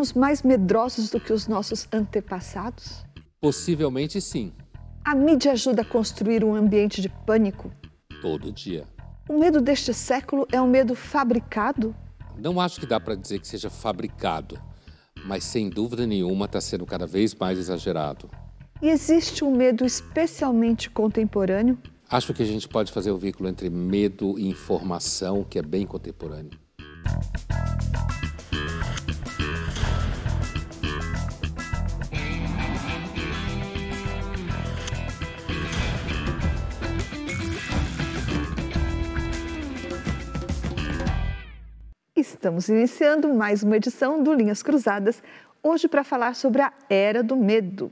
somos mais medrosos do que os nossos antepassados? Possivelmente sim. A mídia ajuda a construir um ambiente de pânico? Todo dia. O medo deste século é um medo fabricado? Não acho que dá para dizer que seja fabricado, mas sem dúvida nenhuma está sendo cada vez mais exagerado. E existe um medo especialmente contemporâneo? Acho que a gente pode fazer o vínculo entre medo e informação, que é bem contemporâneo. Estamos iniciando mais uma edição do Linhas Cruzadas, hoje para falar sobre a Era do Medo.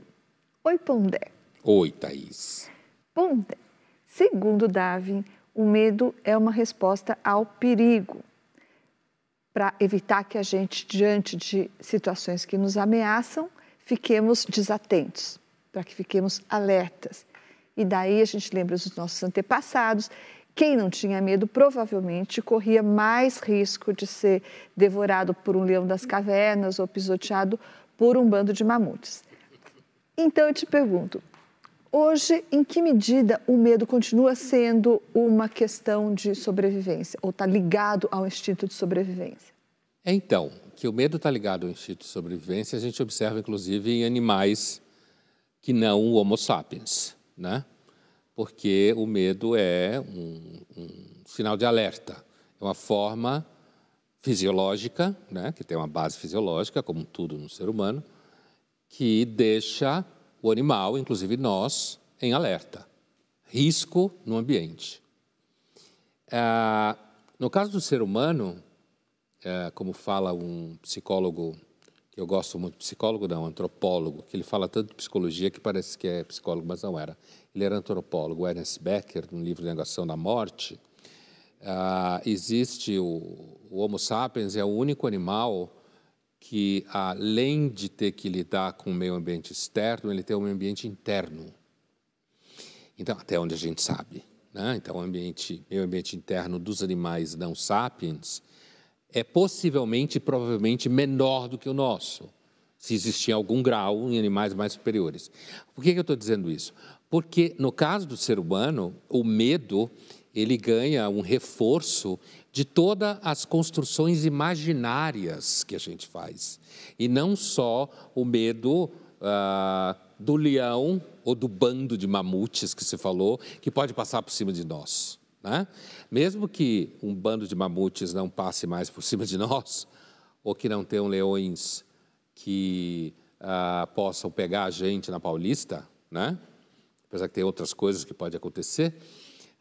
Oi, Pondé. Oi, Thaís. Pondé, segundo Darwin, o medo é uma resposta ao perigo. Para evitar que a gente, diante de situações que nos ameaçam, fiquemos desatentos, para que fiquemos alertas. E daí a gente lembra dos nossos antepassados quem não tinha medo provavelmente corria mais risco de ser devorado por um leão das cavernas ou pisoteado por um bando de mamutes. Então eu te pergunto, hoje em que medida o medo continua sendo uma questão de sobrevivência ou está ligado ao instinto de sobrevivência? Então, que o medo está ligado ao instinto de sobrevivência, a gente observa inclusive em animais que não o Homo sapiens, né? Porque o medo é um, um sinal de alerta. É uma forma fisiológica, né, que tem uma base fisiológica, como tudo no ser humano, que deixa o animal, inclusive nós, em alerta. Risco no ambiente. Ah, no caso do ser humano, é, como fala um psicólogo, que eu gosto muito, psicólogo não, antropólogo, que ele fala tanto de psicologia que parece que é psicólogo, mas não era ele era antropólogo, Ernest Becker, no livro Negação da Morte, uh, existe o, o Homo sapiens, é o único animal que, além de ter que lidar com o meio ambiente externo, ele tem um ambiente interno. Então, até onde a gente sabe. Né? Então, o ambiente, meio ambiente interno dos animais não sapiens é possivelmente, provavelmente, menor do que o nosso, se existir algum grau em animais mais superiores. Por que, que eu estou dizendo isso? Porque no caso do ser humano, o medo ele ganha um reforço de todas as construções imaginárias que a gente faz. E não só o medo ah, do leão ou do bando de mamutes que se falou, que pode passar por cima de nós. Né? Mesmo que um bando de mamutes não passe mais por cima de nós, ou que não tenham leões que ah, possam pegar a gente na Paulista, né? Apesar que tem outras coisas que podem acontecer.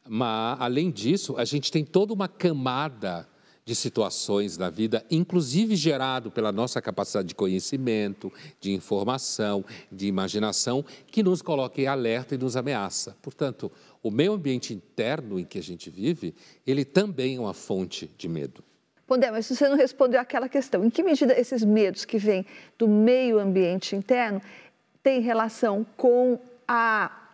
Mas, além disso, a gente tem toda uma camada de situações na vida, inclusive gerado pela nossa capacidade de conhecimento, de informação, de imaginação, que nos coloca em alerta e nos ameaça. Portanto, o meio ambiente interno em que a gente vive, ele também é uma fonte de medo. Pondé, mas você não respondeu aquela questão. Em que medida esses medos que vêm do meio ambiente interno têm relação com a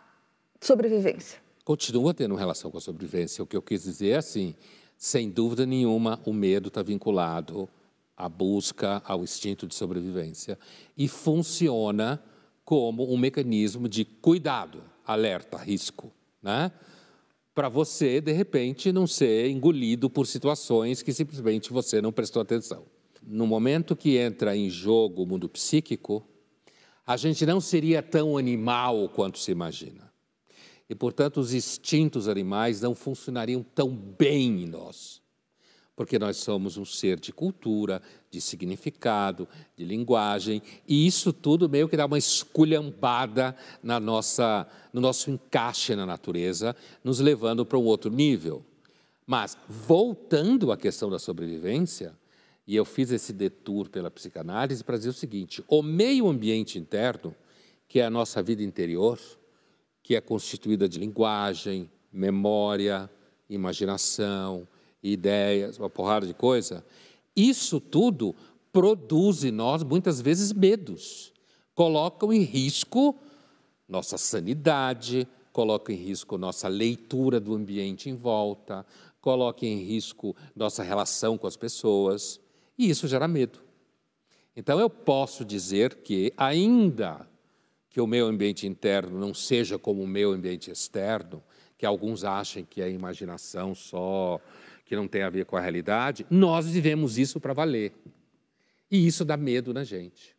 sobrevivência. Continua tendo relação com a sobrevivência. O que eu quis dizer é assim: sem dúvida nenhuma, o medo está vinculado à busca, ao instinto de sobrevivência e funciona como um mecanismo de cuidado, alerta, risco, né? Para você, de repente, não ser engolido por situações que simplesmente você não prestou atenção. No momento que entra em jogo o mundo psíquico, a gente não seria tão animal quanto se imagina. E, portanto, os instintos animais não funcionariam tão bem em nós. Porque nós somos um ser de cultura, de significado, de linguagem, e isso tudo meio que dá uma esculhambada na nossa, no nosso encaixe na natureza, nos levando para um outro nível. Mas, voltando à questão da sobrevivência, e eu fiz esse detour pela psicanálise para dizer o seguinte: o meio ambiente interno, que é a nossa vida interior, que é constituída de linguagem, memória, imaginação, ideias, uma porrada de coisa. Isso tudo produz em nós muitas vezes medos, colocam em risco nossa sanidade, colocam em risco nossa leitura do ambiente em volta, colocam em risco nossa relação com as pessoas, e isso gera medo. Então, eu posso dizer que, ainda que o meu ambiente interno não seja como o meu ambiente externo, que alguns achem que é imaginação só, que não tem a ver com a realidade, nós vivemos isso para valer. E isso dá medo na gente.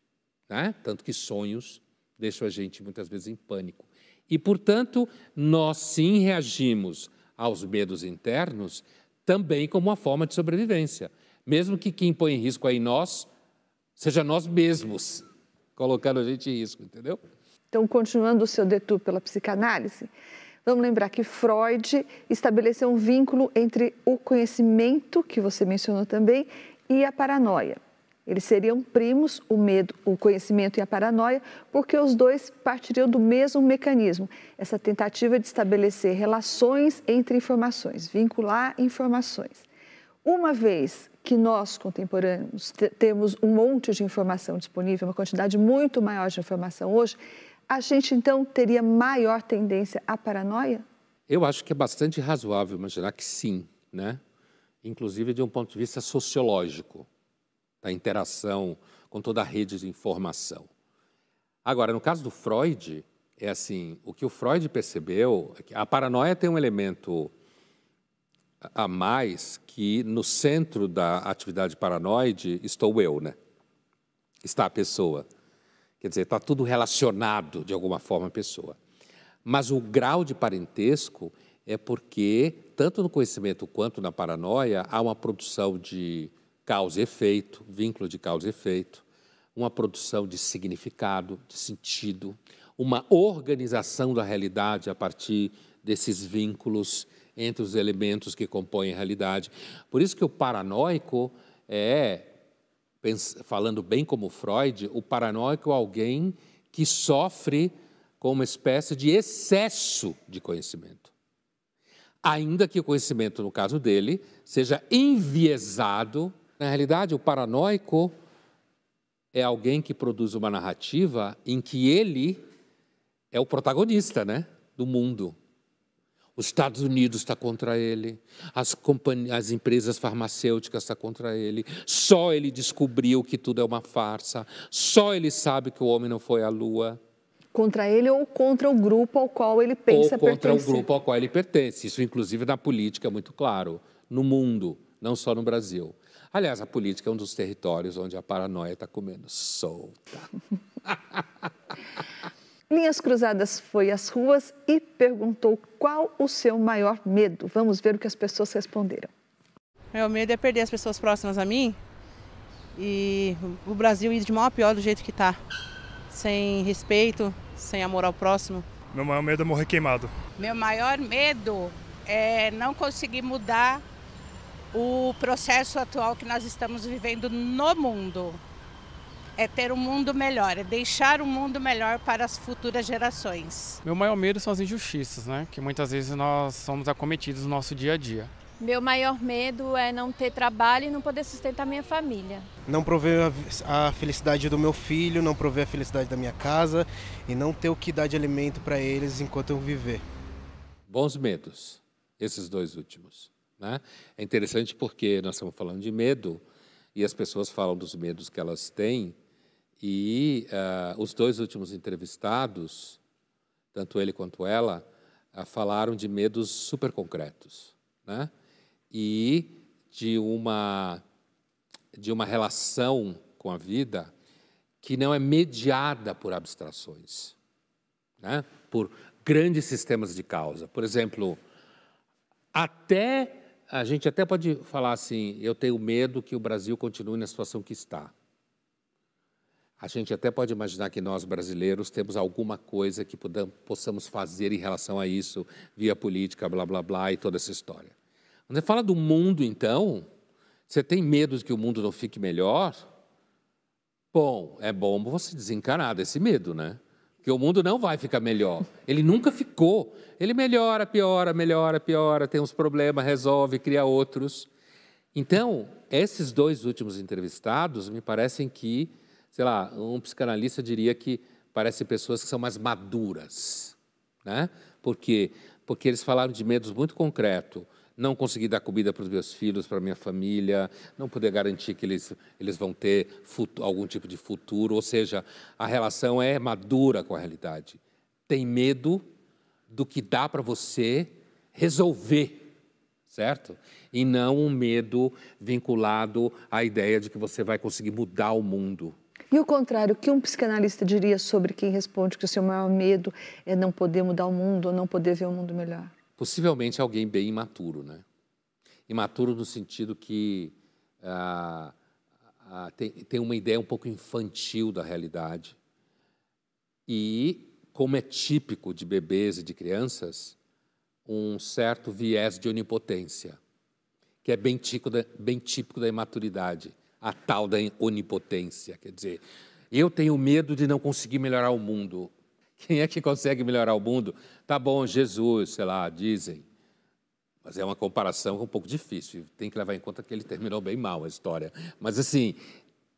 Né? Tanto que sonhos deixam a gente muitas vezes em pânico. E, portanto, nós sim reagimos aos medos internos também como uma forma de sobrevivência. Mesmo que quem põe em risco aí nós, seja nós mesmos, colocando a gente em risco, entendeu? Então, continuando o seu detour pela psicanálise, vamos lembrar que Freud estabeleceu um vínculo entre o conhecimento, que você mencionou também, e a paranoia. Eles seriam primos, o medo, o conhecimento e a paranoia, porque os dois partiriam do mesmo mecanismo, essa tentativa de estabelecer relações entre informações, vincular informações. Uma vez que nós, contemporâneos, temos um monte de informação disponível, uma quantidade muito maior de informação hoje, a gente então teria maior tendência à paranoia? Eu acho que é bastante razoável imaginar que sim, né? Inclusive de um ponto de vista sociológico da interação com toda a rede de informação. Agora, no caso do Freud, é assim, o que o Freud percebeu é que a paranoia tem um elemento a mais que no centro da atividade paranoide estou eu, né? Está a pessoa. Quer dizer, está tudo relacionado de alguma forma à pessoa. Mas o grau de parentesco é porque, tanto no conhecimento quanto na paranoia, há uma produção de causa e efeito, vínculo de causa e efeito, uma produção de significado, de sentido, uma organização da realidade a partir desses vínculos entre os elementos que compõem a realidade. Por isso que o paranoico é, falando bem como Freud, o paranoico é alguém que sofre com uma espécie de excesso de conhecimento. Ainda que o conhecimento, no caso dele, seja enviesado na realidade, o paranoico é alguém que produz uma narrativa em que ele é o protagonista né, do mundo. Os Estados Unidos está contra ele, as, as empresas farmacêuticas estão contra ele, só ele descobriu que tudo é uma farsa, só ele sabe que o homem não foi à lua. Contra ele ou contra o grupo ao qual ele pensa pertencer. Ou contra pertencer. o grupo ao qual ele pertence. Isso, inclusive, na política é muito claro, no mundo, não só no Brasil. Aliás, a política é um dos territórios onde a paranoia está comendo solta. Linhas Cruzadas foi às ruas e perguntou qual o seu maior medo. Vamos ver o que as pessoas responderam. Meu medo é perder as pessoas próximas a mim e o Brasil ir de mal a pior do jeito que está. Sem respeito, sem amor ao próximo. Meu maior medo é morrer queimado. Meu maior medo é não conseguir mudar o processo atual que nós estamos vivendo no mundo. É ter um mundo melhor, é deixar um mundo melhor para as futuras gerações. Meu maior medo são as injustiças, né? Que muitas vezes nós somos acometidos no nosso dia a dia. Meu maior medo é não ter trabalho e não poder sustentar minha família. Não prover a felicidade do meu filho, não prover a felicidade da minha casa e não ter o que dar de alimento para eles enquanto eu viver. Bons medos, esses dois últimos. Né? É interessante porque nós estamos falando de medo e as pessoas falam dos medos que elas têm e uh, os dois últimos entrevistados, tanto ele quanto ela, uh, falaram de medos super concretos, né? E de uma de uma relação com a vida que não é mediada por abstrações, né? Por grandes sistemas de causa. Por exemplo, até a gente até pode falar assim: eu tenho medo que o Brasil continue na situação que está. A gente até pode imaginar que nós brasileiros temos alguma coisa que possamos fazer em relação a isso, via política, blá, blá, blá, e toda essa história. Quando você fala do mundo, então, você tem medo de que o mundo não fique melhor? Bom, é bom você desencanar desse medo, né? que o mundo não vai ficar melhor. Ele nunca ficou. Ele melhora, piora, melhora, piora, tem uns problemas, resolve, cria outros. Então, esses dois últimos entrevistados me parecem que, sei lá, um psicanalista diria que parecem pessoas que são mais maduras, né? Porque porque eles falaram de medos muito concretos, não conseguir dar comida para os meus filhos, para minha família, não poder garantir que eles, eles vão ter algum tipo de futuro. Ou seja, a relação é madura com a realidade. Tem medo do que dá para você resolver, certo? E não um medo vinculado à ideia de que você vai conseguir mudar o mundo. E o contrário, o que um psicanalista diria sobre quem responde que o seu maior medo é não poder mudar o mundo ou não poder ver o mundo melhor? Possivelmente alguém bem imaturo, né? Imaturo no sentido que ah, ah, tem, tem uma ideia um pouco infantil da realidade. E, como é típico de bebês e de crianças, um certo viés de onipotência, que é bem típico da, bem típico da imaturidade, a tal da onipotência. Quer dizer, eu tenho medo de não conseguir melhorar o mundo. Quem é que consegue melhorar o mundo? Tá bom, Jesus, sei lá, dizem. Mas é uma comparação um pouco difícil. Tem que levar em conta que ele terminou bem mal a história. Mas assim,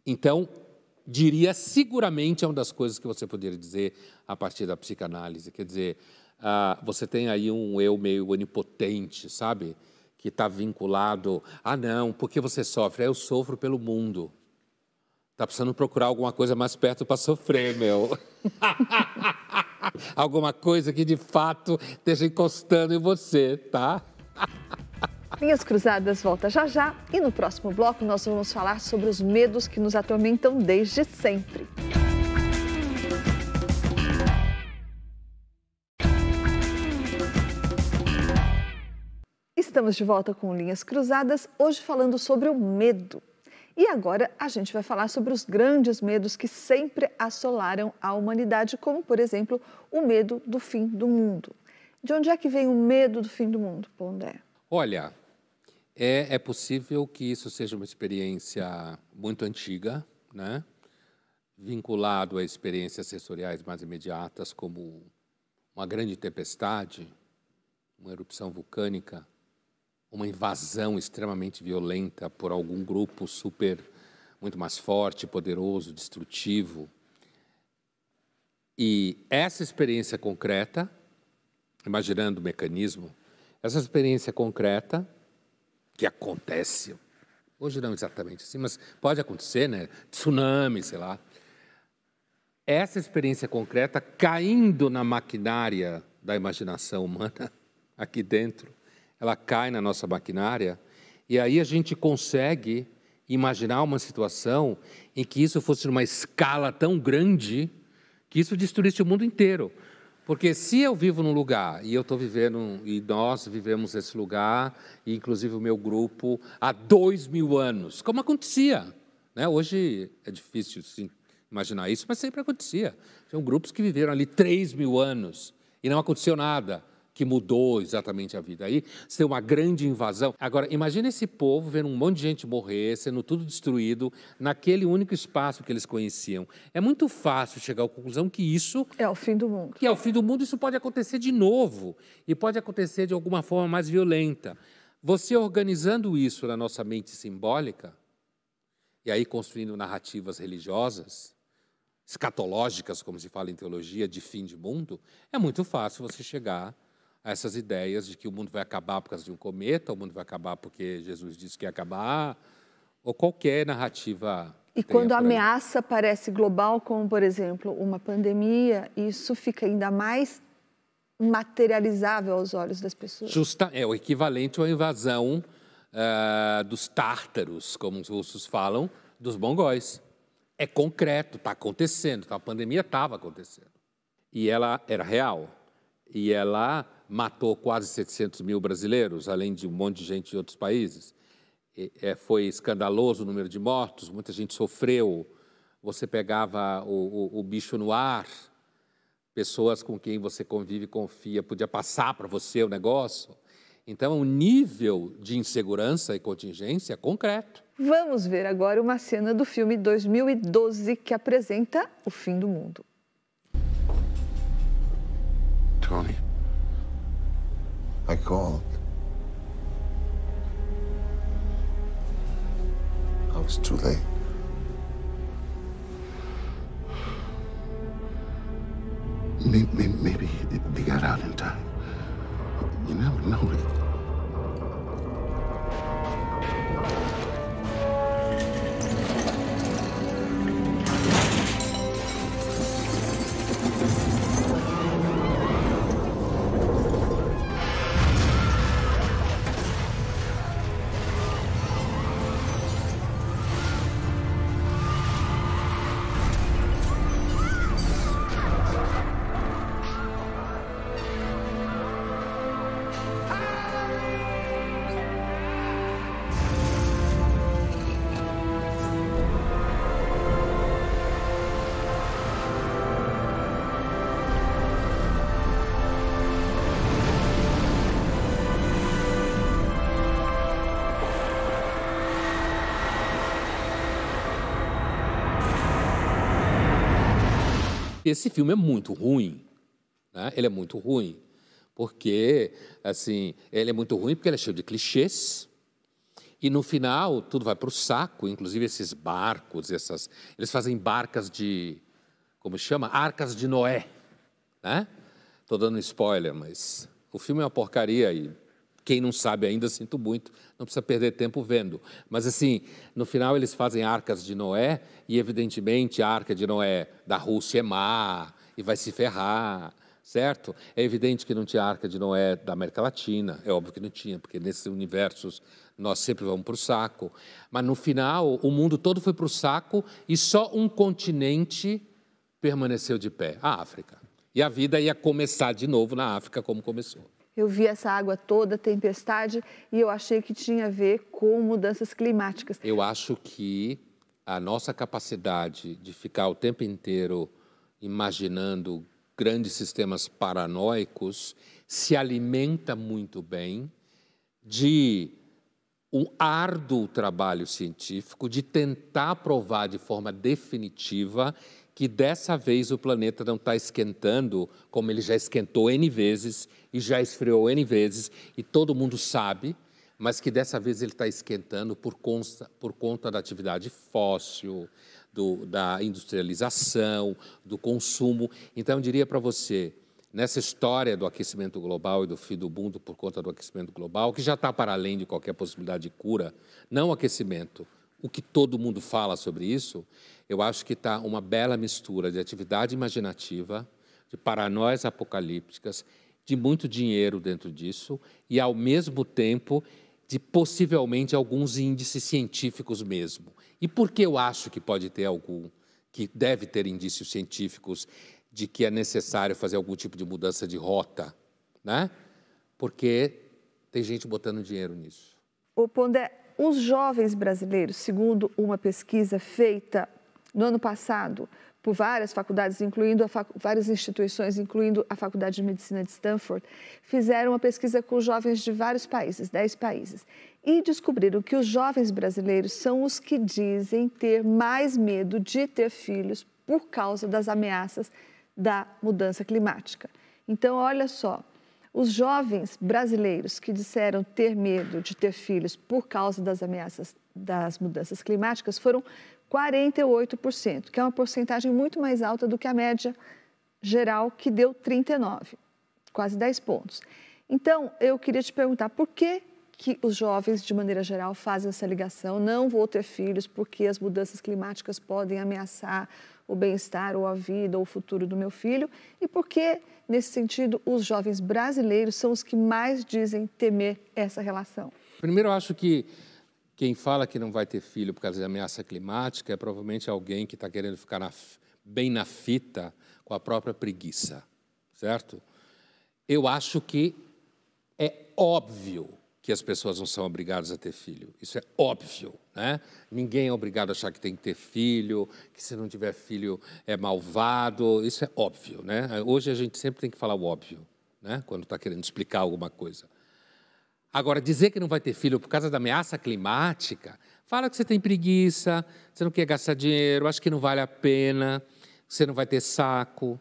então, diria seguramente é uma das coisas que você poderia dizer a partir da psicanálise. Quer dizer, ah, você tem aí um eu meio onipotente, sabe? Que está vinculado. Ah, não, porque você sofre? Eu sofro pelo mundo. Tá precisando procurar alguma coisa mais perto para sofrer, meu. alguma coisa que de fato esteja encostando em você, tá? Linhas Cruzadas volta já já e no próximo bloco nós vamos falar sobre os medos que nos atormentam desde sempre. Estamos de volta com Linhas Cruzadas, hoje falando sobre o medo. E agora a gente vai falar sobre os grandes medos que sempre assolaram a humanidade, como, por exemplo, o medo do fim do mundo. De onde é que vem o medo do fim do mundo, Pondé? Olha, é, é possível que isso seja uma experiência muito antiga, né? vinculado a experiências sensoriais mais imediatas, como uma grande tempestade, uma erupção vulcânica, uma invasão extremamente violenta por algum grupo super muito mais forte, poderoso, destrutivo. E essa experiência concreta, imaginando o mecanismo, essa experiência concreta que acontece, hoje não exatamente assim, mas pode acontecer, né? Tsunami, sei lá. Essa experiência concreta caindo na maquinária da imaginação humana aqui dentro ela cai na nossa maquinária, e aí a gente consegue imaginar uma situação em que isso fosse uma escala tão grande que isso destruísse o mundo inteiro. Porque se eu vivo num lugar, e eu estou vivendo, e nós vivemos esse lugar, e inclusive o meu grupo, há dois mil anos, como acontecia. Né? Hoje é difícil sim, imaginar isso, mas sempre acontecia. Tinham grupos que viveram ali três mil anos e não aconteceu nada que mudou exatamente a vida. Aí você tem uma grande invasão. Agora, imagine esse povo vendo um monte de gente morrer, sendo tudo destruído, naquele único espaço que eles conheciam. É muito fácil chegar à conclusão que isso. É o fim do mundo. Que é o fim do mundo, isso pode acontecer de novo. E pode acontecer de alguma forma mais violenta. Você organizando isso na nossa mente simbólica, e aí construindo narrativas religiosas, escatológicas, como se fala em teologia, de fim de mundo, é muito fácil você chegar essas ideias de que o mundo vai acabar por causa de um cometa, o mundo vai acabar porque Jesus disse que ia acabar, ou qualquer narrativa. E quando a ameaça parece global, como por exemplo uma pandemia, isso fica ainda mais materializável aos olhos das pessoas. Justa, é o equivalente à invasão uh, dos tártaros, como os russos falam, dos mongóis. É concreto, está acontecendo, tá, a pandemia estava acontecendo. E ela era real. E ela matou quase 700 mil brasileiros, além de um monte de gente de outros países. É, foi escandaloso o número de mortos, muita gente sofreu. Você pegava o, o, o bicho no ar, pessoas com quem você convive e confia, podia passar para você o negócio. Então, o nível de insegurança e contingência é concreto. Vamos ver agora uma cena do filme 2012 que apresenta o fim do mundo. Tony. I called. I was too late. Maybe, maybe they got out in time. You never know. Esse filme é muito ruim. Né? Ele é muito ruim. Porque, assim, ele é muito ruim porque ele é cheio de clichês. E no final, tudo vai para o saco, inclusive esses barcos, essas, eles fazem barcas de, como chama? Arcas de Noé. Né? Estou dando spoiler, mas o filme é uma porcaria e quem não sabe ainda, sinto muito, não precisa perder tempo vendo. Mas, assim, no final eles fazem arcas de Noé e, evidentemente, a arca de Noé da Rússia é má e vai se ferrar, certo? É evidente que não tinha arca de Noé da América Latina, é óbvio que não tinha, porque nesses universos nós sempre vamos para o saco. Mas, no final, o mundo todo foi para o saco e só um continente permaneceu de pé, a África. E a vida ia começar de novo na África como começou. Eu vi essa água toda, tempestade, e eu achei que tinha a ver com mudanças climáticas. Eu acho que a nossa capacidade de ficar o tempo inteiro imaginando grandes sistemas paranoicos se alimenta muito bem de um árduo trabalho científico de tentar provar de forma definitiva que dessa vez o planeta não está esquentando como ele já esquentou N vezes e já esfriou N vezes, e todo mundo sabe, mas que dessa vez ele está esquentando por conta, por conta da atividade fóssil, do, da industrialização, do consumo. Então, eu diria para você, nessa história do aquecimento global e do fim do mundo por conta do aquecimento global, que já está para além de qualquer possibilidade de cura, não aquecimento, o que todo mundo fala sobre isso, eu acho que está uma bela mistura de atividade imaginativa, de paranoias apocalípticas, de muito dinheiro dentro disso e, ao mesmo tempo, de possivelmente alguns índices científicos mesmo. E por que eu acho que pode ter algum, que deve ter indícios científicos de que é necessário fazer algum tipo de mudança de rota? Né? Porque tem gente botando dinheiro nisso. O Pondé, os jovens brasileiros, segundo uma pesquisa feita no ano passado por várias faculdades, incluindo fac... várias instituições, incluindo a Faculdade de Medicina de Stanford, fizeram uma pesquisa com jovens de vários países, 10 países, e descobriram que os jovens brasileiros são os que dizem ter mais medo de ter filhos por causa das ameaças da mudança climática. Então, olha só, os jovens brasileiros que disseram ter medo de ter filhos por causa das ameaças das mudanças climáticas foram 48%, que é uma porcentagem muito mais alta do que a média geral, que deu 39, quase 10 pontos. Então, eu queria te perguntar por que, que os jovens, de maneira geral, fazem essa ligação? Não vou ter filhos porque as mudanças climáticas podem ameaçar o bem-estar ou a vida ou o futuro do meu filho e por que, nesse sentido, os jovens brasileiros são os que mais dizem temer essa relação? Primeiro, eu acho que quem fala que não vai ter filho por causa da ameaça climática é provavelmente alguém que está querendo ficar na, bem na fita com a própria preguiça, certo? Eu acho que é óbvio que as pessoas não são obrigadas a ter filho. Isso é óbvio, né? Ninguém é obrigado a achar que tem que ter filho, que se não tiver filho é malvado. Isso é óbvio, né? Hoje a gente sempre tem que falar o óbvio, né? Quando está querendo explicar alguma coisa. Agora, dizer que não vai ter filho por causa da ameaça climática, fala que você tem preguiça, você não quer gastar dinheiro, acha que não vale a pena, você não vai ter saco,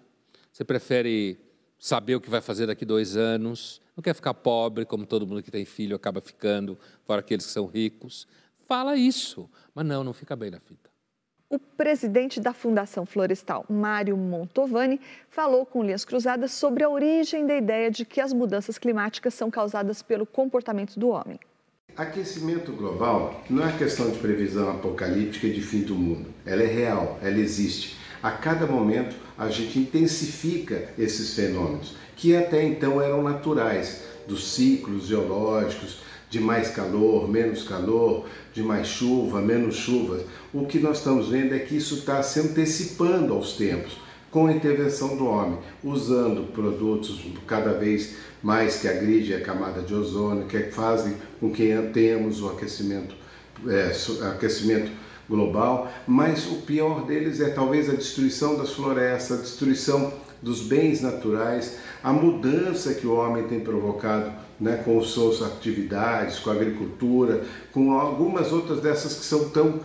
você prefere saber o que vai fazer daqui dois anos, não quer ficar pobre, como todo mundo que tem filho acaba ficando, fora aqueles que são ricos. Fala isso, mas não, não fica bem na fita. O presidente da Fundação Florestal, Mário Montovani, falou com Linhas Cruzadas sobre a origem da ideia de que as mudanças climáticas são causadas pelo comportamento do homem. Aquecimento global não é questão de previsão apocalíptica de fim do mundo. Ela é real, ela existe. A cada momento a gente intensifica esses fenômenos, que até então eram naturais, dos ciclos geológicos, de mais calor, menos calor, de mais chuva, menos chuva. O que nós estamos vendo é que isso está se antecipando aos tempos, com a intervenção do homem, usando produtos cada vez mais que agridem a camada de ozônio, que fazem com que tenhamos o aquecimento, é, aquecimento global, mas o pior deles é talvez a destruição das florestas, a destruição dos bens naturais, a mudança que o homem tem provocado né, com suas atividades, com a agricultura, com algumas outras dessas que são tão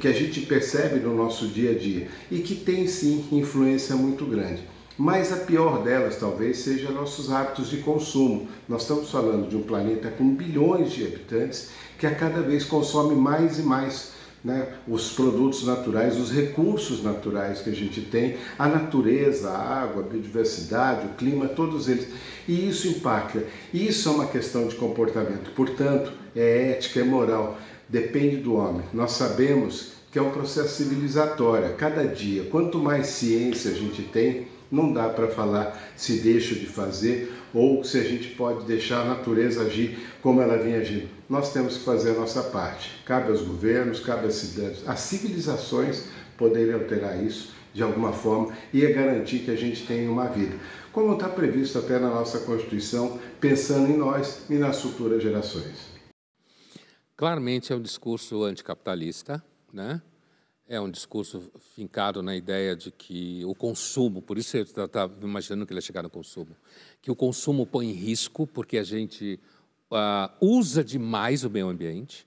que a gente percebe no nosso dia a dia e que tem sim influência muito grande. Mas a pior delas talvez seja nossos hábitos de consumo. Nós estamos falando de um planeta com bilhões de habitantes que a cada vez consome mais e mais né, os produtos naturais, os recursos naturais que a gente tem, a natureza, a água, a biodiversidade, o clima, todos eles. E isso impacta. Isso é uma questão de comportamento. Portanto, é ética, é moral. Depende do homem. Nós sabemos que é um processo civilizatório. Cada dia, quanto mais ciência a gente tem, não dá para falar se deixa de fazer ou se a gente pode deixar a natureza agir como ela vinha agindo. Nós temos que fazer a nossa parte. Cabe aos governos, cabe às cidades, às civilizações poderem alterar isso de alguma forma e é garantir que a gente tenha uma vida. Como está previsto até na nossa Constituição, pensando em nós e nas futuras gerações. Claramente é um discurso anticapitalista, né? É um discurso fincado na ideia de que o consumo, por isso eu estava imaginando que ele ia chegar no consumo, que o consumo põe em risco porque a gente uh, usa demais o meio ambiente,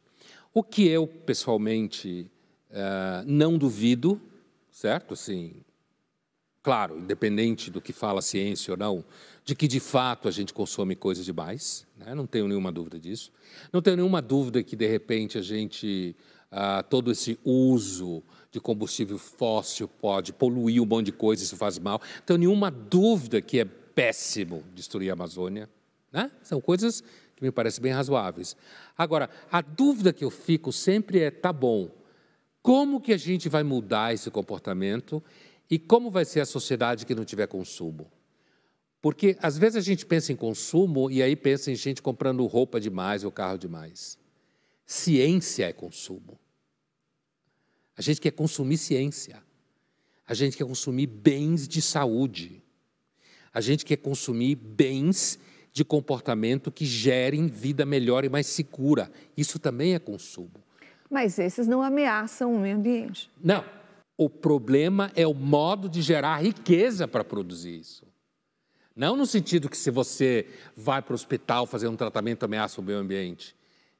o que eu pessoalmente uh, não duvido, certo? Assim, claro, independente do que fala a ciência ou não, de que de fato a gente consome coisas demais, né? não tenho nenhuma dúvida disso. Não tenho nenhuma dúvida que de repente a gente ah, todo esse uso de combustível fóssil pode poluir um monte de coisa, isso faz mal. Não tenho nenhuma dúvida que é péssimo destruir a Amazônia. Né? São coisas que me parecem bem razoáveis. Agora, a dúvida que eu fico sempre é: tá bom, como que a gente vai mudar esse comportamento e como vai ser a sociedade que não tiver consumo? Porque às vezes a gente pensa em consumo e aí pensa em gente comprando roupa demais ou carro demais. Ciência é consumo. A gente quer consumir ciência. A gente quer consumir bens de saúde. A gente quer consumir bens de comportamento que gerem vida melhor e mais segura. Isso também é consumo. Mas esses não ameaçam o meio ambiente. Não. O problema é o modo de gerar riqueza para produzir isso. Não no sentido que se você vai para o hospital fazer um tratamento ameaça o meio ambiente.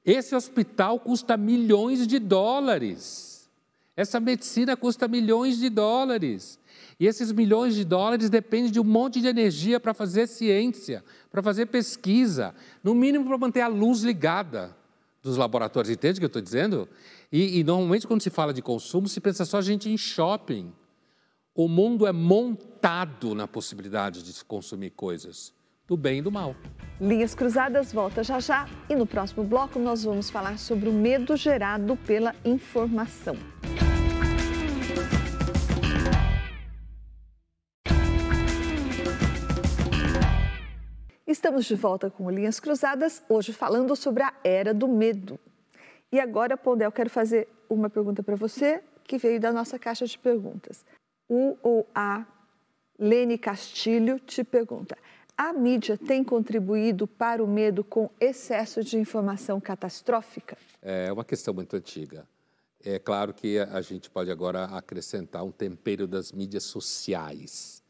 Esse hospital custa milhões de dólares. Essa medicina custa milhões de dólares. E esses milhões de dólares dependem de um monte de energia para fazer ciência, para fazer pesquisa, no mínimo para manter a luz ligada dos laboratórios. Entende o que eu estou dizendo? E, e, normalmente, quando se fala de consumo, se pensa só gente em shopping. O mundo é montado na possibilidade de se consumir coisas do bem e do mal. Linhas Cruzadas volta já já e no próximo bloco nós vamos falar sobre o medo gerado pela informação. Estamos de volta com Linhas Cruzadas, hoje falando sobre a era do medo. E agora, Pondé, eu quero fazer uma pergunta para você que veio da nossa caixa de perguntas. O ou a Lene Castilho te pergunta: a mídia tem contribuído para o medo com excesso de informação catastrófica? É uma questão muito antiga. É claro que a gente pode agora acrescentar um tempero das mídias sociais,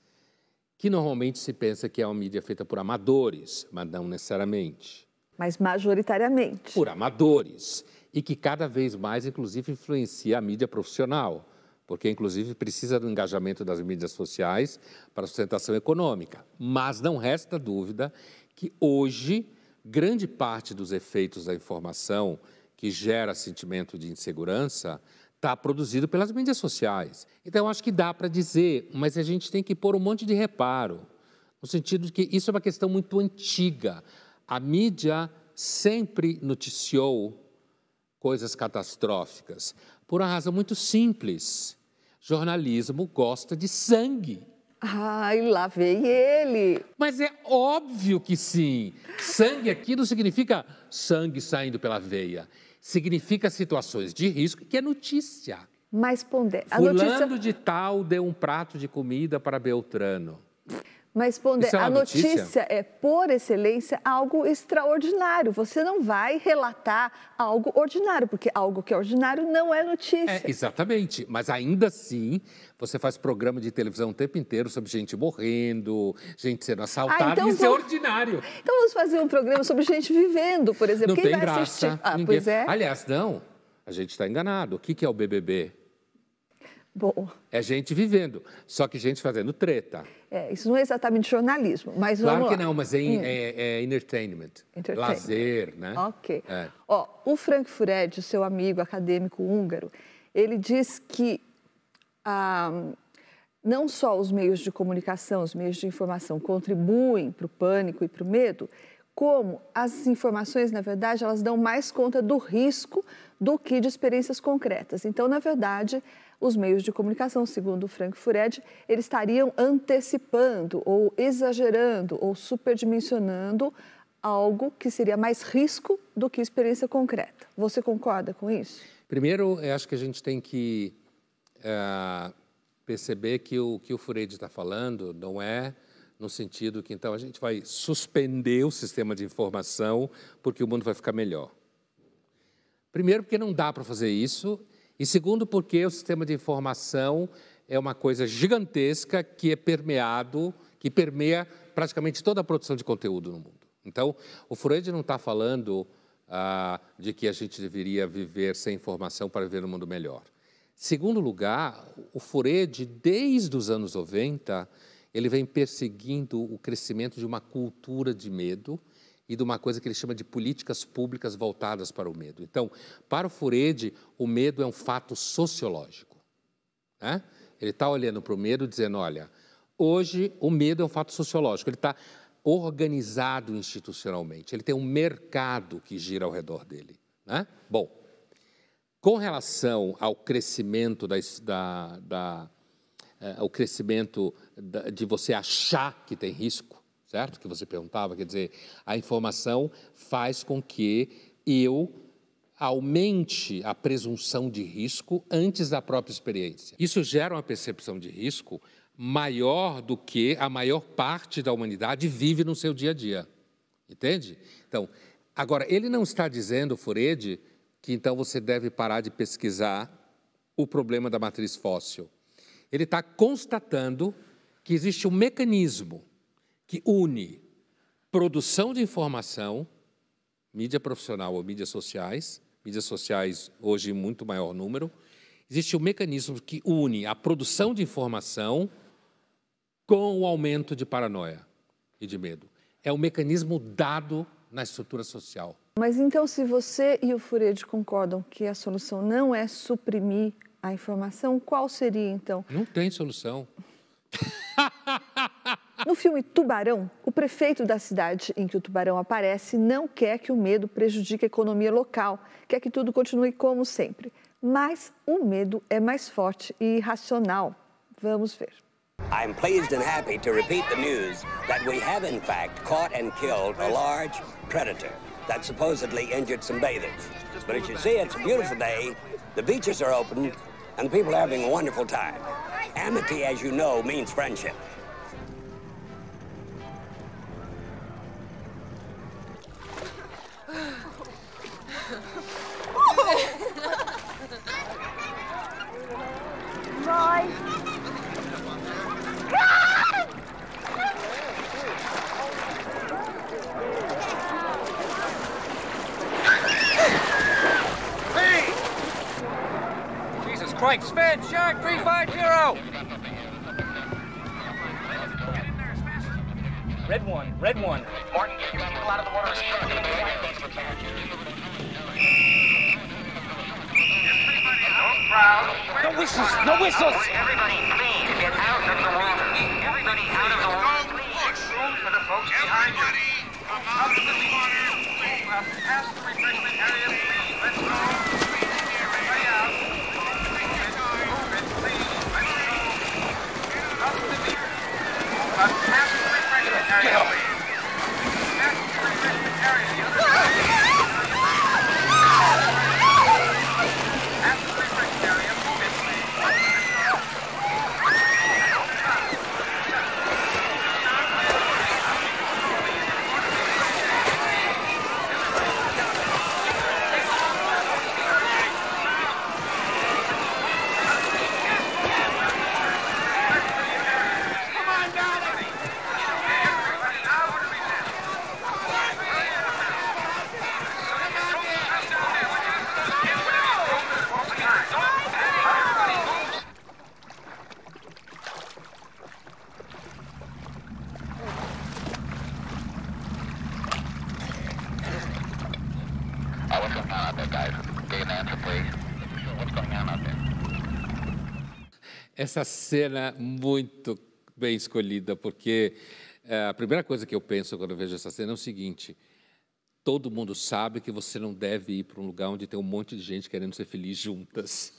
que normalmente se pensa que é uma mídia feita por amadores, mas não necessariamente. Mas majoritariamente. Por amadores. E que cada vez mais, inclusive, influencia a mídia profissional porque inclusive precisa do engajamento das mídias sociais para a sustentação econômica. Mas não resta dúvida que hoje grande parte dos efeitos da informação que gera sentimento de insegurança está produzido pelas mídias sociais. Então, eu acho que dá para dizer, mas a gente tem que pôr um monte de reparo, no sentido de que isso é uma questão muito antiga. A mídia sempre noticiou coisas catastróficas, por uma razão muito simples. Jornalismo gosta de sangue. Ai, lá vem ele. Mas é óbvio que sim. Sangue aqui não significa sangue saindo pela veia. Significa situações de risco, que é notícia. Mas, Pondé, a Fulano notícia... de tal deu um prato de comida para Beltrano. Mas, Isso é a notícia? notícia é, por excelência, algo extraordinário. Você não vai relatar algo ordinário, porque algo que é ordinário não é notícia. É, exatamente. Mas ainda assim, você faz programa de televisão o tempo inteiro sobre gente morrendo, gente sendo assaltada. então Isso é vamos- ordinário. Então vamos fazer um programa sobre gente vivendo, por exemplo. Não Quem tem vai graça. assistir? Ah, Ninguém- pois é. Aliás, não. A gente está enganado. O que, que é o BBB? Bom, É gente vivendo, só que gente fazendo treta. é, isso não é exatamente jornalismo, mas Claro que lá. não, mas é, Hum. é- é entertainment, Entertainment. lazer, né? Ok. É. Ó, o Frank Furedi, seu amigo acadêmico húngaro, ele diz que ah, não só os meios de comunicação, os meios de informação contribuem para o pânico e para o medo, como as informações, na verdade, elas dão mais conta do risco do que de experiências concretas. Então, na verdade, os meios de comunicação, segundo Frank Furedi, eles estariam antecipando ou exagerando ou superdimensionando algo que seria mais risco do que experiência concreta. Você concorda com isso? Primeiro, eu acho que a gente tem que eh, perceber que o que o Freire está falando não é no sentido que então a gente vai suspender o sistema de informação porque o mundo vai ficar melhor. Primeiro, porque não dá para fazer isso, e segundo, porque o sistema de informação é uma coisa gigantesca que é permeado, que permeia praticamente toda a produção de conteúdo no mundo. Então, o Freud não está falando ah, de que a gente deveria viver sem informação para viver um mundo melhor. Segundo lugar, o Freud, desde os anos 90, ele vem perseguindo o crescimento de uma cultura de medo e de uma coisa que ele chama de políticas públicas voltadas para o medo. Então, para o Freud, o medo é um fato sociológico. Né? Ele está olhando para o medo dizendo, olha, hoje o medo é um fato sociológico, ele está organizado institucionalmente, ele tem um mercado que gira ao redor dele. Né? Bom, com relação ao crescimento da, da, da eh, ao crescimento de você achar que tem risco, certo? Que você perguntava, quer dizer, a informação faz com que eu aumente a presunção de risco antes da própria experiência. Isso gera uma percepção de risco maior do que a maior parte da humanidade vive no seu dia a dia. Entende? Então, agora, ele não está dizendo, Furede, que então você deve parar de pesquisar o problema da matriz fóssil. Ele está constatando que existe um mecanismo que une produção de informação, mídia profissional ou mídias sociais, mídias sociais hoje em muito maior número, existe um mecanismo que une a produção de informação com o aumento de paranoia e de medo. É um mecanismo dado na estrutura social. Mas então, se você e o Furede concordam que a solução não é suprimir a informação, qual seria então? Não tem solução. No filme Tubarão, o prefeito da cidade em que o tubarão aparece não quer que o medo prejudique a economia local, quer que tudo continue como sempre. Mas o medo é mais forte e irracional. Vamos ver. I'm pleased and happy to repeat the news that we have in fact caught and killed a large predator that supposedly injured some bathers. But as you see, it's a beautiful day, the beaches are open, and the people are having a wonderful time. Amity, as you know, means friendship. Hey! Spin, Shark 350! Red one, red one. Martin, get your people out of the water No whistles, no whistles! Everybody, please, get out of the water. Everybody out of the water. Please. Room for the folks behind you. Come out of the water. Please. Essa cena muito bem escolhida, porque é, a primeira coisa que eu penso quando eu vejo essa cena é o seguinte: todo mundo sabe que você não deve ir para um lugar onde tem um monte de gente querendo ser feliz juntas.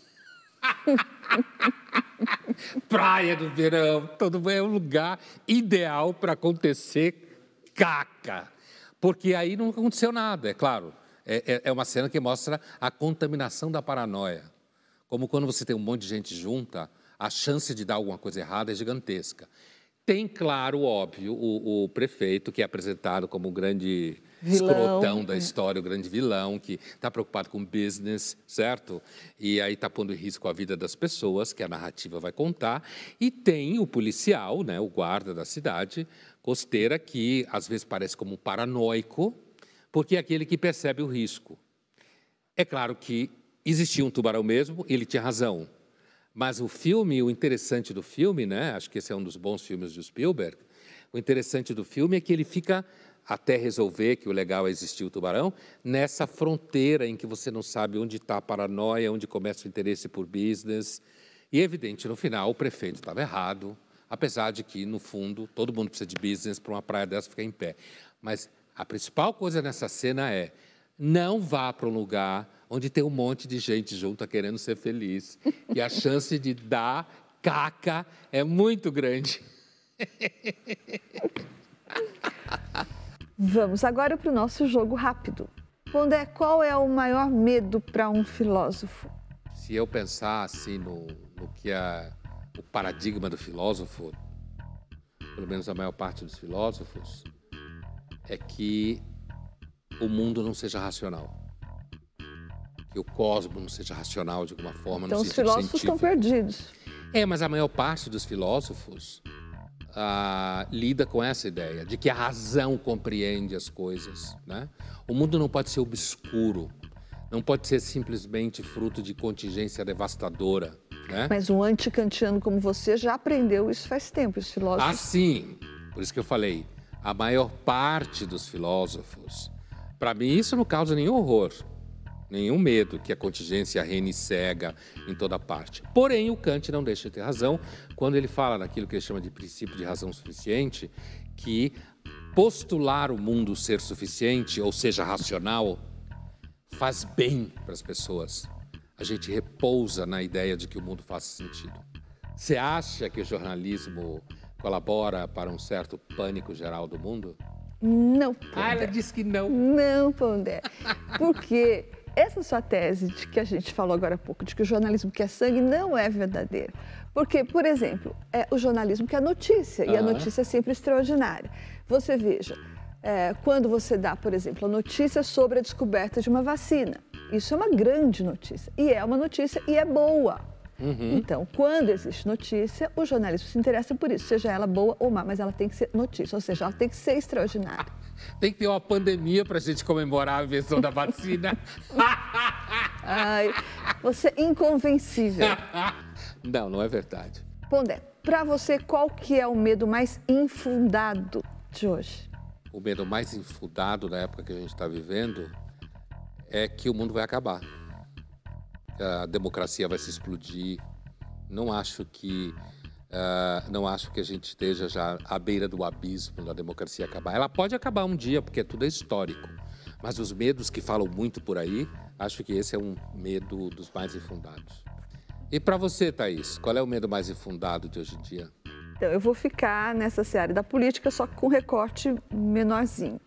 Praia do verão, todo é um lugar ideal para acontecer caca. Porque aí não aconteceu nada, é claro. É, é, é uma cena que mostra a contaminação da paranoia. Como quando você tem um monte de gente junta, a chance de dar alguma coisa errada é gigantesca. Tem, claro, óbvio, o, o prefeito, que é apresentado como o grande Vilão. escrotão da história, o grande vilão, que está preocupado com business, certo? E aí está pondo em risco a vida das pessoas, que a narrativa vai contar. E tem o policial, né, o guarda da cidade costeira, que às vezes parece como um paranoico, porque é aquele que percebe o risco. É claro que existia um tubarão mesmo, ele tinha razão. Mas o filme, o interessante do filme, né? Acho que esse é um dos bons filmes do Spielberg. O interessante do filme é que ele fica até resolver que o legal é existir o tubarão, nessa fronteira em que você não sabe onde está a paranoia, onde começa o interesse por business. E evidente, no final, o prefeito estava errado, apesar de que, no fundo, todo mundo precisa de business para uma praia dessa ficar em pé. Mas a principal coisa nessa cena é não vá para um lugar onde tem um monte de gente junta querendo ser feliz. E a chance de dar caca é muito grande. Vamos agora para o nosso jogo rápido. Pondé, qual é o maior medo para um filósofo? Se eu pensar assim no, no que é o paradigma do filósofo, pelo menos a maior parte dos filósofos, é que o mundo não seja racional. Que o cosmos não seja racional de alguma forma. Então os filósofos estão científico. perdidos. É, mas a maior parte dos filósofos ah, lida com essa ideia de que a razão compreende as coisas. Né? O mundo não pode ser obscuro, não pode ser simplesmente fruto de contingência devastadora. Né? Mas um anticantiano como você já aprendeu isso faz tempo, os filósofos. Ah, sim. Por isso que eu falei, a maior parte dos filósofos, para mim isso não causa nenhum horror, nenhum medo que a contingência reine cega em toda parte. Porém, o Kant não deixa de ter razão quando ele fala naquilo que ele chama de princípio de razão suficiente, que postular o mundo ser suficiente, ou seja, racional, faz bem para as pessoas. A gente repousa na ideia de que o mundo faça sentido. Você acha que o jornalismo colabora para um certo pânico geral do mundo? Não. Ah, ela disse que não. Não, Pondé. Porque essa sua tese de que a gente falou agora há pouco, de que o jornalismo que é sangue, não é verdadeira. Porque, por exemplo, é o jornalismo que é notícia, e a notícia é sempre extraordinária. Você veja, é, quando você dá, por exemplo, a notícia sobre a descoberta de uma vacina, isso é uma grande notícia. E é uma notícia e é boa. Uhum. Então, quando existe notícia, o jornalismo se interessa por isso, seja ela boa ou má, mas ela tem que ser notícia, ou seja, ela tem que ser extraordinária. Tem que ter uma pandemia para a gente comemorar a invenção da vacina. Ai, você é inconvencível. não, não é verdade. Pondé, para você, qual que é o medo mais infundado de hoje? O medo mais infundado na época que a gente está vivendo é que o mundo vai acabar. A democracia vai se explodir. Não acho que ah, não acho que a gente esteja já à beira do abismo da democracia acabar. Ela pode acabar um dia porque tudo é histórico. Mas os medos que falam muito por aí, acho que esse é um medo dos mais infundados. E para você, Thaís, qual é o medo mais infundado de hoje em dia? Então, eu vou ficar nessa seara da política, só com recorte menorzinho,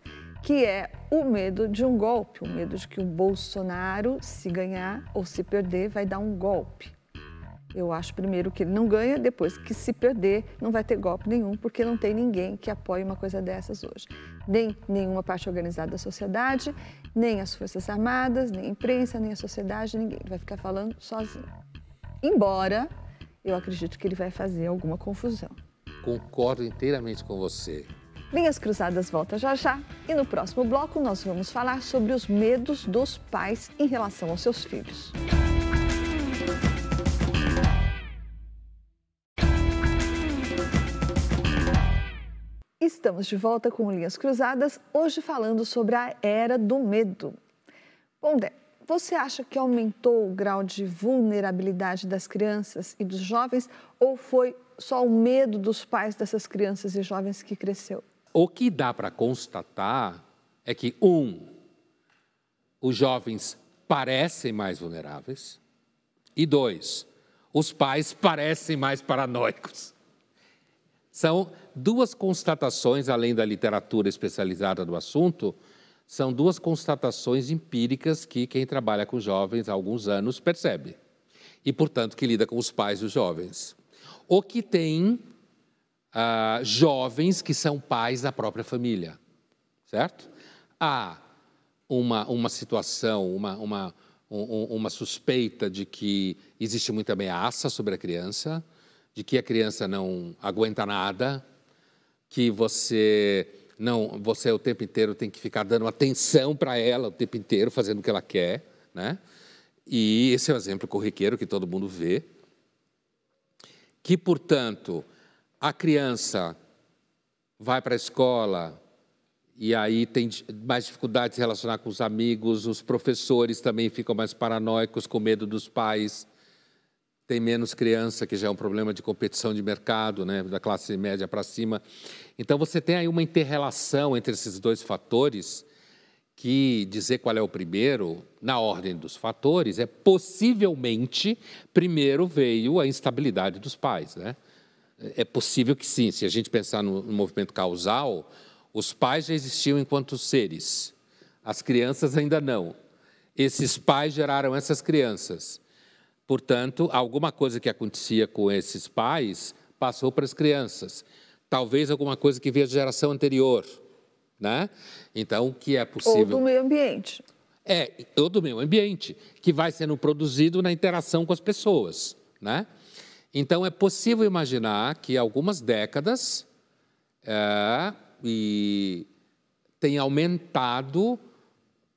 que é o medo de um golpe, o medo de que o Bolsonaro, se ganhar ou se perder, vai dar um golpe. Eu acho primeiro que ele não ganha, depois que se perder, não vai ter golpe nenhum, porque não tem ninguém que apoie uma coisa dessas hoje. Nem nenhuma parte organizada da sociedade, nem as Forças Armadas, nem a imprensa, nem a sociedade, ninguém. Ele vai ficar falando sozinho. Embora eu acredito que ele vai fazer alguma confusão. Concordo inteiramente com você. Linhas Cruzadas volta já já e no próximo bloco nós vamos falar sobre os medos dos pais em relação aos seus filhos. Estamos de volta com Linhas Cruzadas, hoje falando sobre a era do medo. Bom, Dé, você acha que aumentou o grau de vulnerabilidade das crianças e dos jovens ou foi só o medo dos pais dessas crianças e jovens que cresceu? O que dá para constatar é que, um, os jovens parecem mais vulneráveis, e dois, os pais parecem mais paranoicos. São duas constatações, além da literatura especializada do assunto, são duas constatações empíricas que quem trabalha com jovens há alguns anos percebe. E, portanto, que lida com os pais dos jovens. O que tem ah, jovens que são pais da própria família, certo? Há uma, uma situação, uma, uma, um, uma suspeita de que existe muita ameaça sobre a criança, de que a criança não aguenta nada, que você não, você o tempo inteiro tem que ficar dando atenção para ela o tempo inteiro, fazendo o que ela quer, né? E esse é o exemplo corriqueiro que todo mundo vê. Que, portanto, a criança vai para a escola e aí tem mais dificuldade de se relacionar com os amigos, os professores também ficam mais paranoicos, com medo dos pais, tem menos criança, que já é um problema de competição de mercado, né, da classe média para cima. Então você tem aí uma interrelação entre esses dois fatores que dizer qual é o primeiro, na ordem dos fatores, é possivelmente primeiro veio a instabilidade dos pais, né? É possível que sim, se a gente pensar no, no movimento causal, os pais já existiam enquanto seres, as crianças ainda não. Esses pais geraram essas crianças. Portanto, alguma coisa que acontecia com esses pais passou para as crianças talvez alguma coisa que veio da geração anterior, né? Então, o que é possível? Ou do meio ambiente. É, ou do meio ambiente, que vai sendo produzido na interação com as pessoas, né? Então, é possível imaginar que algumas décadas é, e tem aumentado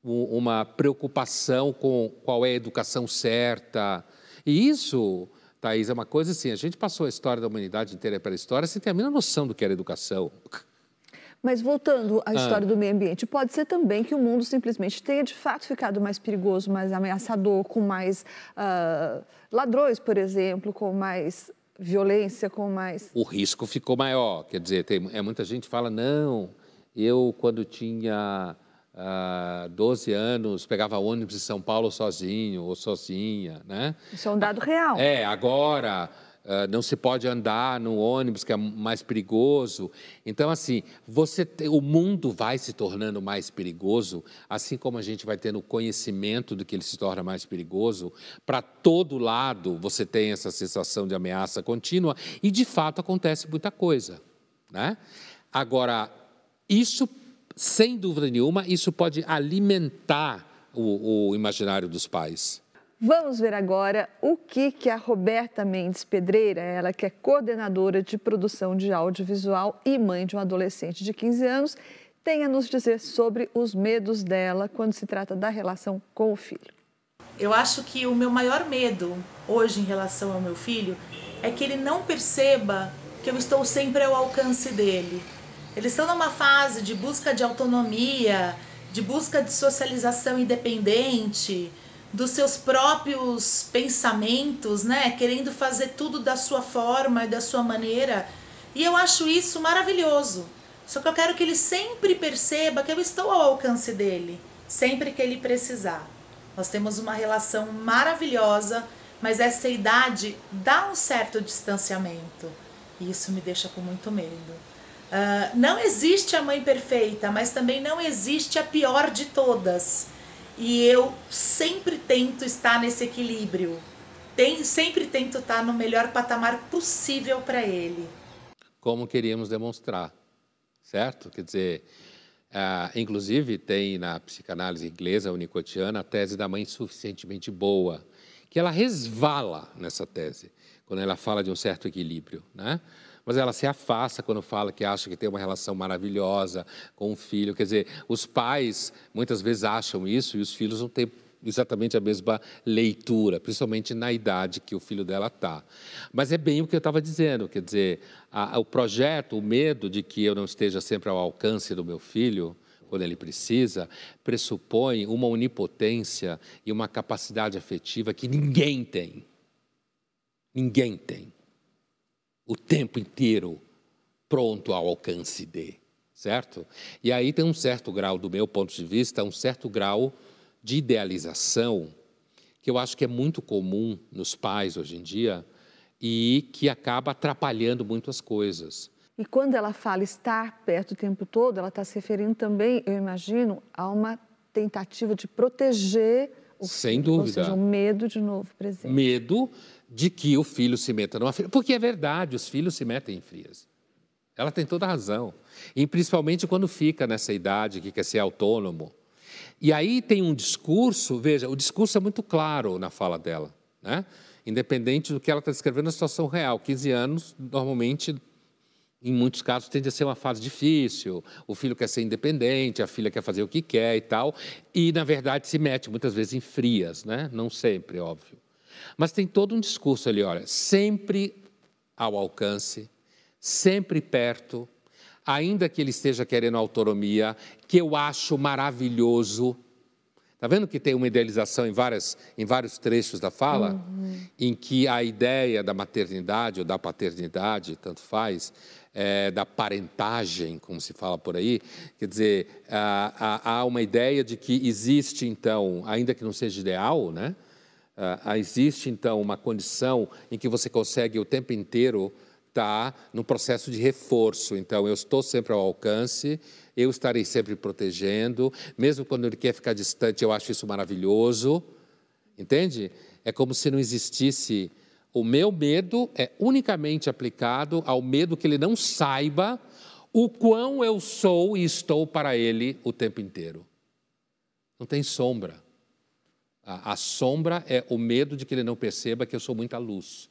uma preocupação com qual é a educação certa. E isso Thaís, é uma coisa assim, a gente passou a história da humanidade inteira para a história sem ter a mínima noção do que era educação. Mas voltando à história ah. do meio ambiente, pode ser também que o mundo simplesmente tenha de fato ficado mais perigoso, mais ameaçador, com mais uh, ladrões, por exemplo, com mais violência, com mais. O risco ficou maior. Quer dizer, tem, é, muita gente fala, não, eu quando tinha uh, 12 anos, pegava ônibus em São Paulo sozinho ou sozinha, né? Isso é um dado real. É, agora não se pode andar no ônibus que é mais perigoso. Então, assim, você o mundo vai se tornando mais perigoso, assim como a gente vai tendo conhecimento do que ele se torna mais perigoso. Para todo lado você tem essa sensação de ameaça contínua e, de fato, acontece muita coisa, né? Agora, isso sem dúvida nenhuma, isso pode alimentar o, o imaginário dos pais. Vamos ver agora o que, que a Roberta Mendes Pedreira, ela que é coordenadora de produção de audiovisual e mãe de um adolescente de 15 anos, tem a nos dizer sobre os medos dela quando se trata da relação com o filho. Eu acho que o meu maior medo hoje em relação ao meu filho é que ele não perceba que eu estou sempre ao alcance dele eles estão numa fase de busca de autonomia, de busca de socialização independente, dos seus próprios pensamentos, né? Querendo fazer tudo da sua forma e da sua maneira. E eu acho isso maravilhoso. Só que eu quero que ele sempre perceba que eu estou ao alcance dele, sempre que ele precisar. Nós temos uma relação maravilhosa, mas essa idade dá um certo distanciamento. E isso me deixa com muito medo. Uh, não existe a mãe perfeita, mas também não existe a pior de todas. E eu sempre tento estar nesse equilíbrio. Tem, sempre tento estar no melhor patamar possível para ele. Como queríamos demonstrar, certo? Quer dizer, uh, inclusive tem na psicanálise inglesa unicotiana a tese da mãe suficientemente boa, que ela resvala nessa tese, quando ela fala de um certo equilíbrio, né? Mas ela se afasta quando fala que acha que tem uma relação maravilhosa com o filho. Quer dizer, os pais muitas vezes acham isso e os filhos não têm exatamente a mesma leitura, principalmente na idade que o filho dela está. Mas é bem o que eu estava dizendo, quer dizer, a, o projeto, o medo de que eu não esteja sempre ao alcance do meu filho, quando ele precisa, pressupõe uma onipotência e uma capacidade afetiva que ninguém tem. Ninguém tem. O tempo inteiro pronto ao alcance de, certo? E aí tem um certo grau, do meu ponto de vista, um certo grau de idealização que eu acho que é muito comum nos pais hoje em dia e que acaba atrapalhando muito as coisas. E quando ela fala estar perto o tempo todo, ela está se referindo também, eu imagino, a uma tentativa de proteger o Sem filho, dúvida. Ou seja, um medo de novo presente. Medo de que o filho se meta numa fria. Porque é verdade, os filhos se metem em frias. Ela tem toda a razão. E principalmente quando fica nessa idade que quer ser autônomo. E aí tem um discurso, veja, o discurso é muito claro na fala dela, né? Independente do que ela está descrevendo na situação real. 15 anos, normalmente, em muitos casos, tende a ser uma fase difícil. O filho quer ser independente, a filha quer fazer o que quer e tal. E, na verdade, se mete muitas vezes em frias, né? Não sempre, óbvio. Mas tem todo um discurso ali, olha, sempre ao alcance, sempre perto, ainda que ele esteja querendo autonomia, que eu acho maravilhoso. Está vendo que tem uma idealização em, várias, em vários trechos da fala? Uhum. Em que a ideia da maternidade ou da paternidade, tanto faz, é, da parentagem, como se fala por aí, quer dizer, há, há- há uma ideia de que existe, então, ainda que não seja ideal, né? Ah, existe, então, uma condição em que você consegue o tempo inteiro estar no processo de reforço. Então, eu estou sempre ao alcance, eu estarei sempre protegendo, mesmo quando ele quer ficar distante, eu acho isso maravilhoso. Entende? É como se não existisse. O meu medo é unicamente aplicado ao medo que ele não saiba o quão eu sou e estou para ele o tempo inteiro. Não tem sombra. A, a sombra é o medo de que ele não perceba que eu sou muita luz,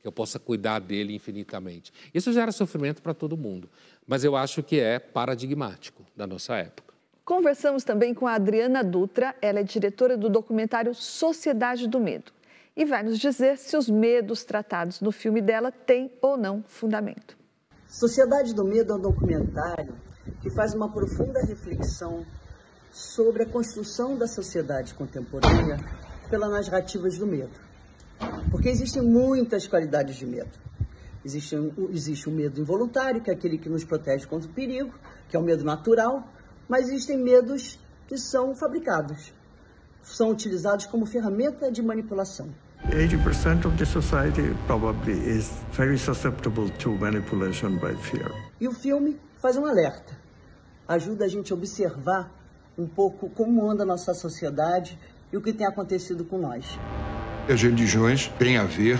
que eu possa cuidar dele infinitamente. Isso gera sofrimento para todo mundo, mas eu acho que é paradigmático da nossa época. Conversamos também com a Adriana Dutra, ela é diretora do documentário Sociedade do Medo. E vai nos dizer se os medos tratados no filme dela têm ou não fundamento. Sociedade do Medo é um documentário que faz uma profunda reflexão sobre a construção da sociedade contemporânea pelas narrativas do medo. Porque existem muitas qualidades de medo. Existe, existe o medo involuntário, que é aquele que nos protege contra o perigo, que é o medo natural, mas existem medos que são fabricados, são utilizados como ferramenta de manipulação. 80% of the society probably is very susceptible to manipulation by fear. E o filme faz um alerta, ajuda a gente a observar um pouco como anda a nossa sociedade e o que tem acontecido com nós. As religiões têm a ver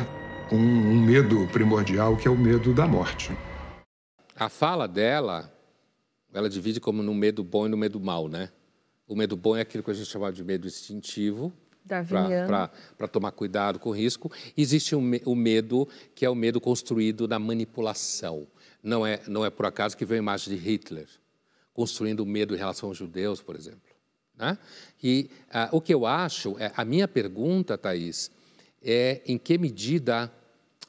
com um medo primordial, que é o medo da morte. A fala dela, ela divide como no medo bom e no medo mal, né? O medo bom é aquilo que a gente chama de medo instintivo, para tomar cuidado com o risco. Existe o, me- o medo que é o medo construído na manipulação. Não é, não é por acaso que veio a imagem de Hitler, construindo medo em relação aos judeus, por exemplo. Né? E ah, o que eu acho, é, a minha pergunta, Thaís, é em que medida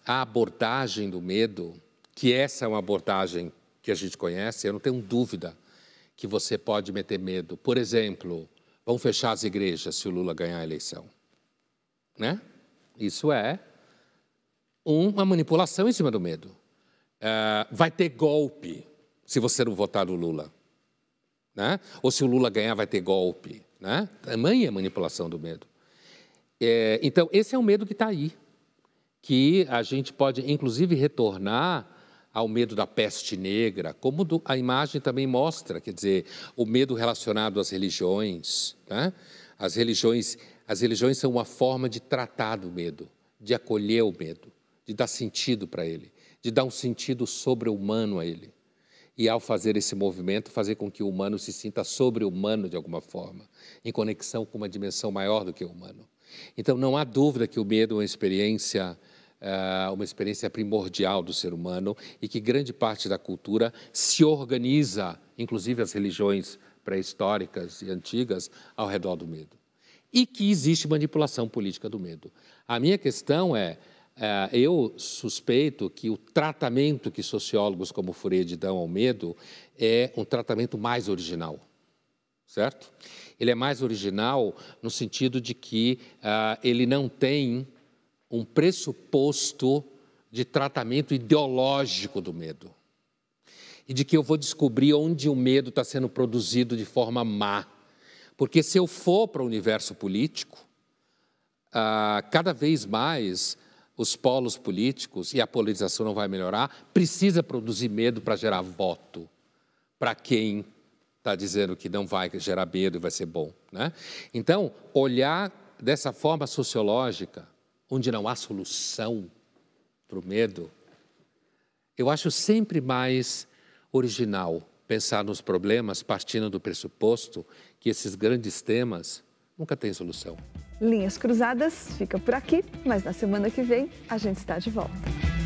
a abordagem do medo, que essa é uma abordagem que a gente conhece, eu não tenho dúvida que você pode meter medo. Por exemplo, vão fechar as igrejas se o Lula ganhar a eleição. Né? Isso é uma manipulação em cima do medo. Ah, vai ter golpe se você não votar no Lula. Né? Ou se o Lula ganhar, vai ter golpe. Né? Tamanha manipulação do medo. É, então, esse é o medo que está aí. Que a gente pode, inclusive, retornar ao medo da peste negra, como do- a imagem também mostra, quer dizer, o medo relacionado às religiões. Né? As religiões, as religiões são uma forma de tratar do medo, de acolher o medo, de dar sentido para ele, de dar um sentido sobre-humano a ele. E ao fazer esse movimento, fazer com que o humano se sinta sobre-humano de alguma forma, em conexão com uma dimensão maior do que o humano. Então, não há dúvida que o medo é uma experiência, ah, uma experiência primordial do ser humano e que grande parte da cultura se organiza, inclusive as religiões pré-históricas e antigas, ao redor do medo. E que existe manipulação política do medo. A minha questão é, eh, eu suspeito que o tratamento que sociólogos como Freire dão ao medo é um tratamento mais original. certo? Ele é mais original no sentido de que uh, ele não tem um pressuposto de tratamento ideológico do medo. E de que eu vou descobrir onde o medo está sendo produzido de forma má. Porque se eu for para o universo político, uh, cada vez mais os polos políticos e a polarização não vai melhorar, precisa produzir medo para gerar voto para quem está dizendo que não vai gerar medo e vai ser bom. Né? Então, olhar dessa forma sociológica, onde não há solução para o medo, eu acho sempre mais original pensar nos problemas partindo do pressuposto que esses grandes temas nunca têm solução. Linhas Cruzadas fica por aqui, mas na semana que vem a gente está de volta.